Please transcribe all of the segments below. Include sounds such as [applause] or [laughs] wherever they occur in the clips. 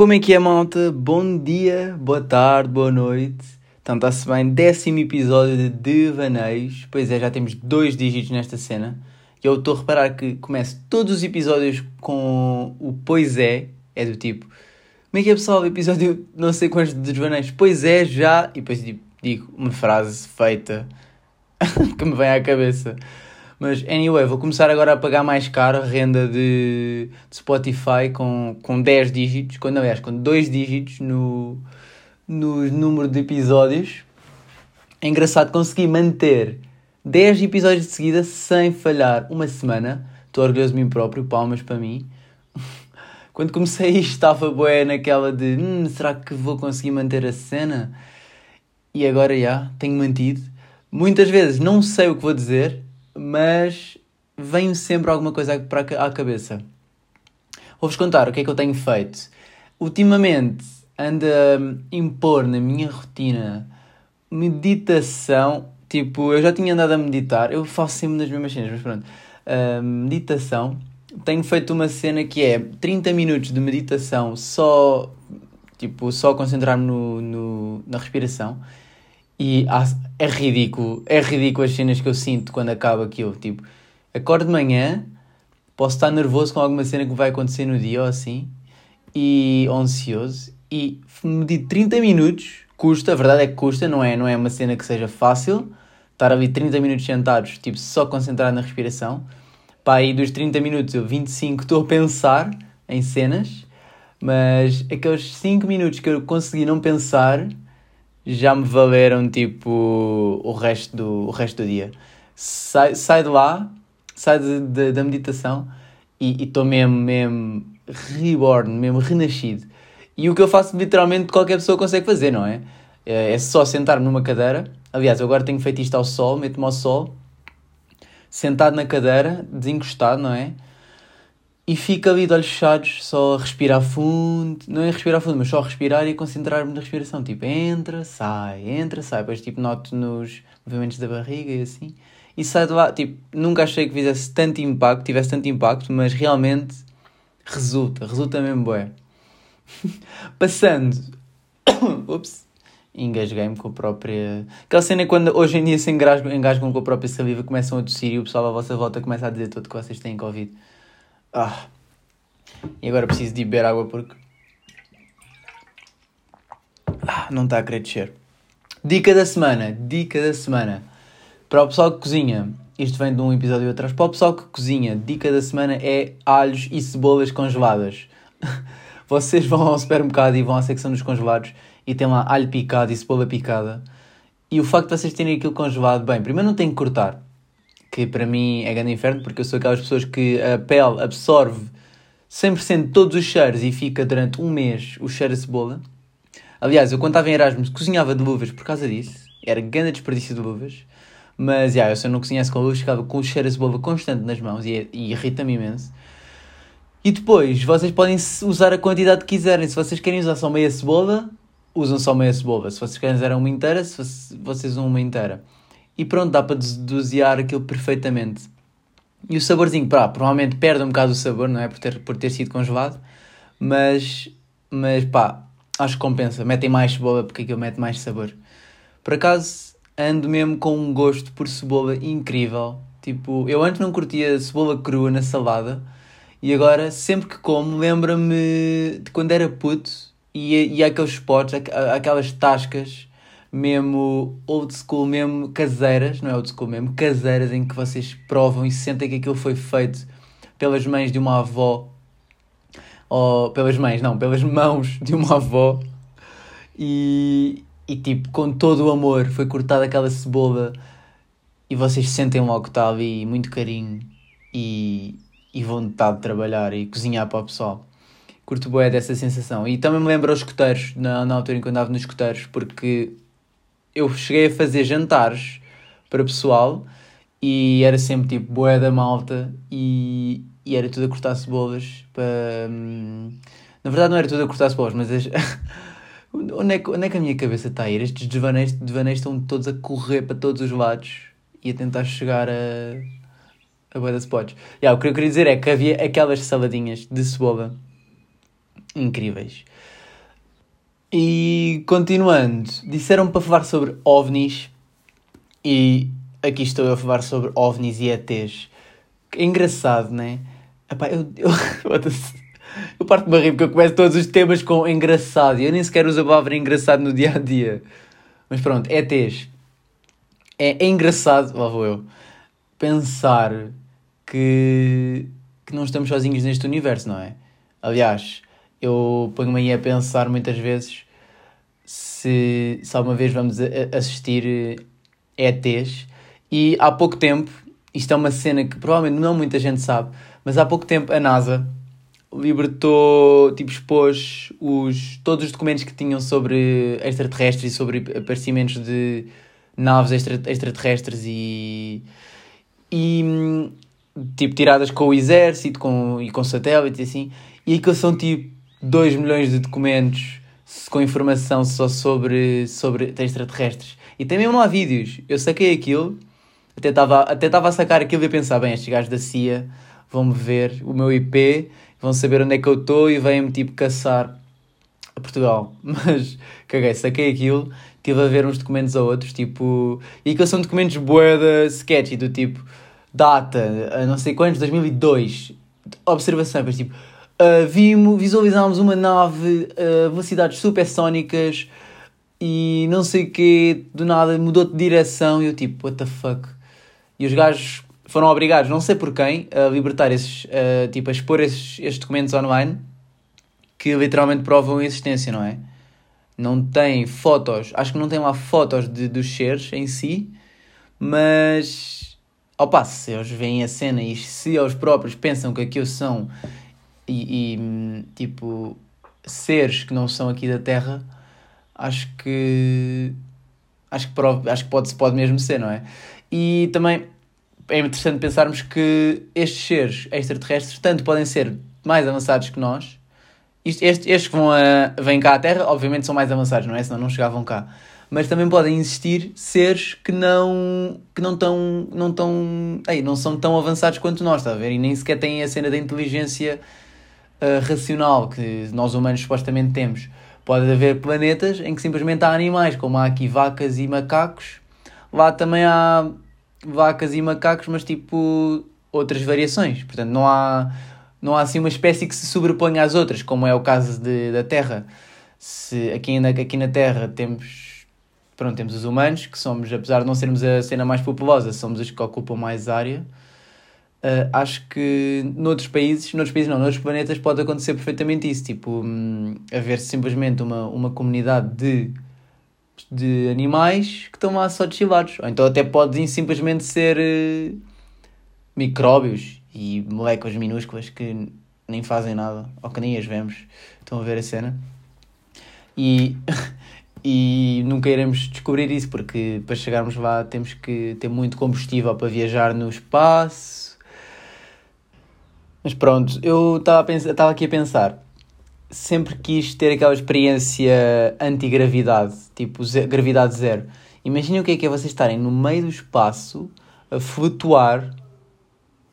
Como é que é, malta? Bom dia, boa tarde, boa noite. Então, está-se bem, décimo episódio de Devaneios. Pois é, já temos dois dígitos nesta cena. E eu estou a reparar que começo todos os episódios com o pois é. É do tipo, como é que é, pessoal? Episódio não sei quantos de Devaneios. Pois é, já. E depois tipo, digo uma frase feita [laughs] que me vem à cabeça. Mas, anyway, vou começar agora a pagar mais caro a renda de, de Spotify com, com 10 dígitos, quando, aliás, com 2 dígitos no, no número de episódios. É engraçado conseguir manter 10 episódios de seguida sem falhar uma semana. Estou orgulhoso de mim próprio, palmas para mim. [laughs] Quando comecei isto estava boa naquela de hum, será que vou conseguir manter a cena? E agora já, tenho mantido. Muitas vezes não sei o que vou dizer, mas vem sempre alguma coisa para a cabeça. Vou-vos contar o que é que eu tenho feito. Ultimamente ando a impor na minha rotina meditação. Tipo, eu já tinha andado a meditar, eu faço sempre nas mesmas cenas, mas pronto. Uh, meditação. Tenho feito uma cena que é 30 minutos de meditação só, tipo, só concentrar-me no, no, na respiração e é ridículo, é ridículo as cenas que eu sinto quando acaba aquilo. Tipo, acordo de manhã, posso estar nervoso com alguma cena que vai acontecer no dia ou assim, e ansioso, e medito 30 minutos, custa, a verdade é que custa, não é, não é uma cena que seja fácil, estar ali 30 minutos sentados, tipo, só concentrar na respiração. Pá, aí dos 30 minutos eu 25 estou a pensar em cenas, mas aqueles 5 minutos que eu consegui não pensar já me valeram tipo o resto do, o resto do dia. Sai, sai de lá, sai de, de, da meditação e estou mesmo, mesmo reborn, mesmo renascido. E o que eu faço literalmente qualquer pessoa consegue fazer, não é? É, é só sentar-me numa cadeira. Aliás, eu agora tenho feito isto ao sol, meto-me ao sol, sentado na cadeira, desencostado, não é? E fico ali de olhos fechados, só a respirar fundo, não é respirar fundo, mas só a respirar e concentrar-me na respiração, tipo, entra, sai, entra, sai, depois tipo noto nos movimentos da barriga e assim, e sai de lá, tipo, nunca achei que fizesse tanto impacto, tivesse tanto impacto, mas realmente resulta, resulta mesmo bem. [laughs] Passando, [coughs] ups, engasguei-me com a própria. Aquela cena é quando hoje em dia se engasgam com a própria saliva, começam a tossir e o pessoal à vossa volta começa a dizer tudo que vocês têm Covid. Ah. E agora preciso de beber água porque. Ah, não está a querer descer. Dica da semana. Dica da semana. Para o pessoal que cozinha, isto vem de um episódio atrás. Para o pessoal que cozinha, dica da semana é alhos e cebolas congeladas. [laughs] Vocês vão ao supermercado e vão à secção dos congelados e tem lá alho picado e cebola picada. E o facto de vocês terem aquilo congelado, bem, primeiro não tem que cortar que para mim é grande inferno, porque eu sou aquelas pessoas que a pele absorve 100% de todos os cheiros e fica durante um mês o cheiro a cebola. Aliás, eu quando estava em Erasmus cozinhava de luvas por causa disso, era grande desperdício de luvas, mas yeah, eu se eu não cozinhasse com luvas ficava com o cheiro a cebola constante nas mãos e, e irrita-me imenso. E depois, vocês podem usar a quantidade que quiserem. Se vocês querem usar só meia cebola, usam só meia cebola. Se vocês usar uma inteira, se vocês usam uma inteira e pronto, dá para dosear aquilo perfeitamente. E o saborzinho, pá, provavelmente perde um bocado o sabor, não é? Por ter, por ter sido congelado, mas, mas pá, acho que compensa. Metem mais cebola porque aquilo mete mais sabor. Por acaso, ando mesmo com um gosto por cebola incrível. Tipo, eu antes não curtia cebola crua na salada e agora, sempre que como, lembra-me de quando era puto e, e aqueles potes, aquelas tascas mesmo old school, mesmo caseiras, não é old school mesmo, caseiras em que vocês provam e sentem que aquilo foi feito pelas mães de uma avó, ou pelas mães, não, pelas mãos de uma avó, e, e tipo, com todo o amor, foi cortada aquela cebola e vocês sentem logo que está ali muito carinho e, e vontade de trabalhar e cozinhar para o pessoal. Curto boé dessa sensação. E também me lembro aos escuteiros, na, na altura em que andava nos escuteiros, porque eu cheguei a fazer jantares para pessoal e era sempre tipo boé da malta e, e era tudo a cortar cebolas para. Hum, na verdade não era tudo a cortar cebolas, mas as... [laughs] onde, é que, onde é que a minha cabeça está a ir? Estes desvaneios, desvaneios estão todos a correr para todos os lados e a tentar chegar a. a boa das spots. Yeah, o que eu queria dizer é que havia aquelas saladinhas de cebola incríveis. E continuando, disseram para falar sobre ovnis e aqui estou eu a falar sobre ovnis e ETs. É engraçado, né? Epá, eu, eu, [laughs] eu parto-me a rir porque eu começo todos os temas com engraçado e eu nem sequer uso a palavra engraçado no dia a dia. Mas pronto, ETs. É, é engraçado, lá vou eu, pensar que, que não estamos sozinhos neste universo, não é? Aliás, eu ponho-me aí a pensar muitas vezes se, se alguma vez vamos a, a assistir ETs. E há pouco tempo, isto é uma cena que provavelmente não muita gente sabe, mas há pouco tempo a NASA libertou, tipo, expôs os, todos os documentos que tinham sobre extraterrestres e sobre aparecimentos de naves extra, extraterrestres e, e tipo tiradas com o exército com, e com satélites e assim. E aquilo são tipo 2 milhões de documentos com informação só sobre, sobre extraterrestres. E tem mesmo lá vídeos. Eu saquei aquilo, até estava até a sacar aquilo e a pensar: bem, estes gajos da CIA vão-me ver o meu IP, vão saber onde é que eu estou e vêm-me tipo caçar a Portugal. [laughs] Mas caguei, saquei aquilo, estive a ver uns documentos a outros, tipo. E aqueles são documentos boeda sketchy, do tipo data, não sei quantos, 2002. Observação, mas tipo Uh, visualizámos uma nave a uh, velocidades supersónicas e não sei o que, do nada mudou de direção e eu tipo, what the fuck? E os gajos foram obrigados, não sei por quem, a libertar esses, uh, tipo, a expor esses, estes documentos online que literalmente provam a existência, não é? Não tem fotos, acho que não tem lá fotos de, dos seres em si, mas ao passo, se eles veem a cena e se eles próprios pensam que aquilo são e, e, tipo seres que não são aqui da Terra, acho que acho que, acho que pode, pode mesmo ser, não é? E também é interessante pensarmos que estes seres extraterrestres tanto podem ser mais avançados que nós. Estes, estes que vão a, vêm cá à Terra, obviamente, são mais avançados, não é? Senão não chegavam cá. Mas também podem existir seres que não que não tão não tão, ei, não são tão avançados quanto nós, está a ver? E nem sequer têm a cena da inteligência uh, racional que nós humanos supostamente temos. Pode haver planetas em que simplesmente há animais, como há aqui vacas e macacos. Lá também há vacas e macacos, mas tipo outras variações. Portanto, não há, não há assim uma espécie que se sobreponha às outras, como é o caso de, da Terra. Se aqui na, aqui na Terra temos, pronto, temos os humanos, que somos, apesar de não sermos a cena mais populosa, somos os que ocupam mais área. Uh, acho que noutros países, noutros países não, noutros planetas pode acontecer perfeitamente isso, tipo, um, haver simplesmente uma, uma comunidade de, de animais que estão lá só deschilados, ou então até podem simplesmente ser uh, micróbios e moléculas minúsculas que nem fazem nada, ou que nem as vemos, estão a ver a cena. E, [laughs] e nunca iremos descobrir isso, porque para chegarmos lá temos que ter muito combustível para viajar no espaço, mas pronto, eu estava aqui a pensar. Sempre quis ter aquela experiência anti-gravidade, tipo ze gravidade zero. Imaginem o que é que é vocês estarem no meio do espaço a flutuar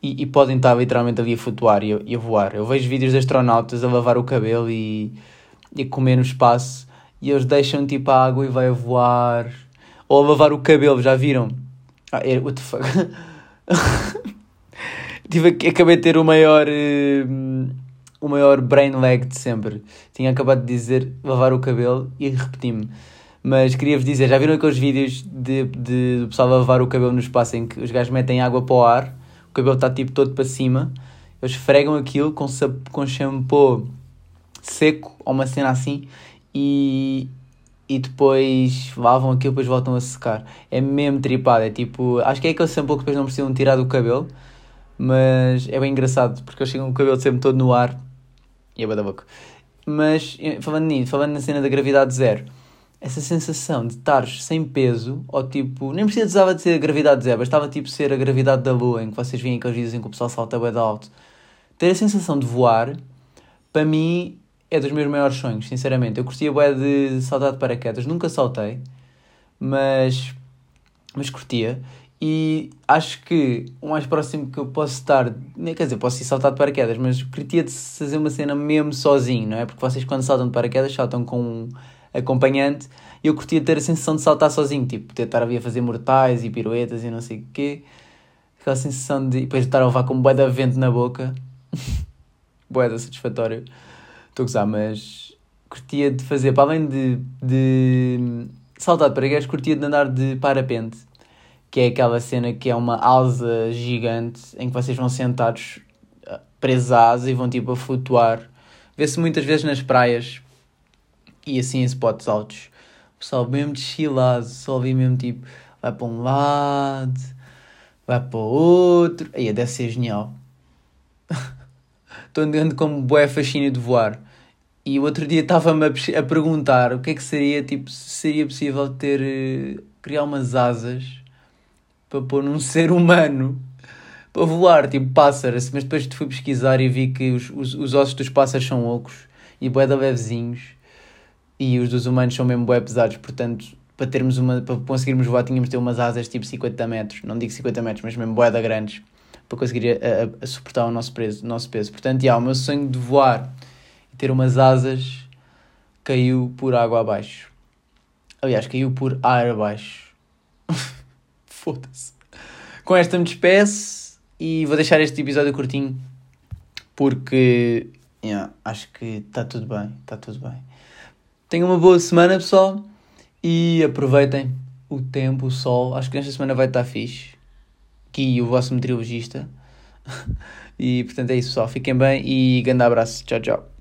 e, e podem estar literalmente ali a flutuar e a, e a, voar. Eu vejo vídeos de astronautas a lavar o cabelo e, e a comer no espaço e eles deixam tipo a água e vai a voar. Ou a lavar o cabelo, já viram? Ah, é, what the fuck? [laughs] tive, acabei de ter o maior, uh, o maior brain lag de sempre. Tinha acabado de dizer lavar o cabelo e repeti-me. Mas queria-vos dizer, já viram aqueles vídeos de, de, do pessoal lavar o cabelo no espaço em que os gajos metem água para o ar, o cabelo está tipo todo para cima, eles esfregam aquilo com, com shampoo seco ou uma cena assim e, e depois lavam aquilo depois voltam a secar. É mesmo tripado, é tipo, acho que é aquele shampoo que depois não precisam tirar do cabelo mas é bem engraçado porque eles chegam com o cabelo sempre todo no ar e é da boca. Mas eh, falando nisso, falando na cena da gravidade zero, essa sensação de estares sem peso, ou tipo, nem precisava de ser a gravidade zero, bastava tipo ser a gravidade da lua, em que vocês veem aqueles vídeos em que o pessoal salta bem alto. Ter a sensação de voar, para mim, é dos meus maiores sonhos, sinceramente. Eu curtia bué de saltar de paraquedas, nunca saltei, mas, mas curtia. E acho que o mais próximo que eu posso estar, quer dizer, posso ir saltar de paraquedas, mas curtia de fazer uma cena mesmo sozinho, não é? Porque vocês, quando saltam de paraquedas, saltam com um acompanhante. E eu curtia ter a sensação de saltar sozinho, tipo, ter estar a fazer mortais e piruetas e não sei o quê. Aquela sensação de depois estar a levar com um de vento na boca. [laughs] bué da satisfatório. Estou a gozar, mas curtia de fazer, para além de, de saltar de paraquedas, curtia de andar de parapente que é aquela cena que é uma alça gigante em que vocês vão sentados ah, presos e vão tipo a flutuar. Vê-se muitas vezes nas praias e assim em spots altos. O pessoal mesmo chilado, só vi mesmo tipo, vai para um lado, vai para o outro. Aí deve ser genial. [laughs] Estou andando como bué fascínio de voar. E o outro dia estava-me a, a, perguntar o que é que seria, tipo, se seria possível ter, eh, criar umas asas para pôr num [laughs] ser humano para voar, tipo pássaros. Mas depois fui pesquisar e vi que os, os, os ossos dos pássaros são ocos e bué da levezinhos e os dos humanos são mesmo bué pesados, portanto para termos uma para conseguirmos voar tínhamos de ter umas asas tipo 50 metros, não digo 50 metros, mas mesmo bué da grandes para conseguir a, a, a suportar o nosso peso, o nosso peso. Portanto, já, o meu sonho de voar e ter umas asas caiu por água abaixo. Aliás, caiu por ar abaixo. [laughs] Foda-se. Com esta me despeço e vou deixar este episódio curtinho porque yeah, acho que está tudo bem. Está tudo bem. Tenham uma boa semana, pessoal, e aproveitem o tempo, o sol. Acho que nesta semana vai estar fixe. Aqui o vosso meteorologista. [laughs] e portanto é isso, pessoal. Fiquem bem e grande abraço. Tchau, tchau.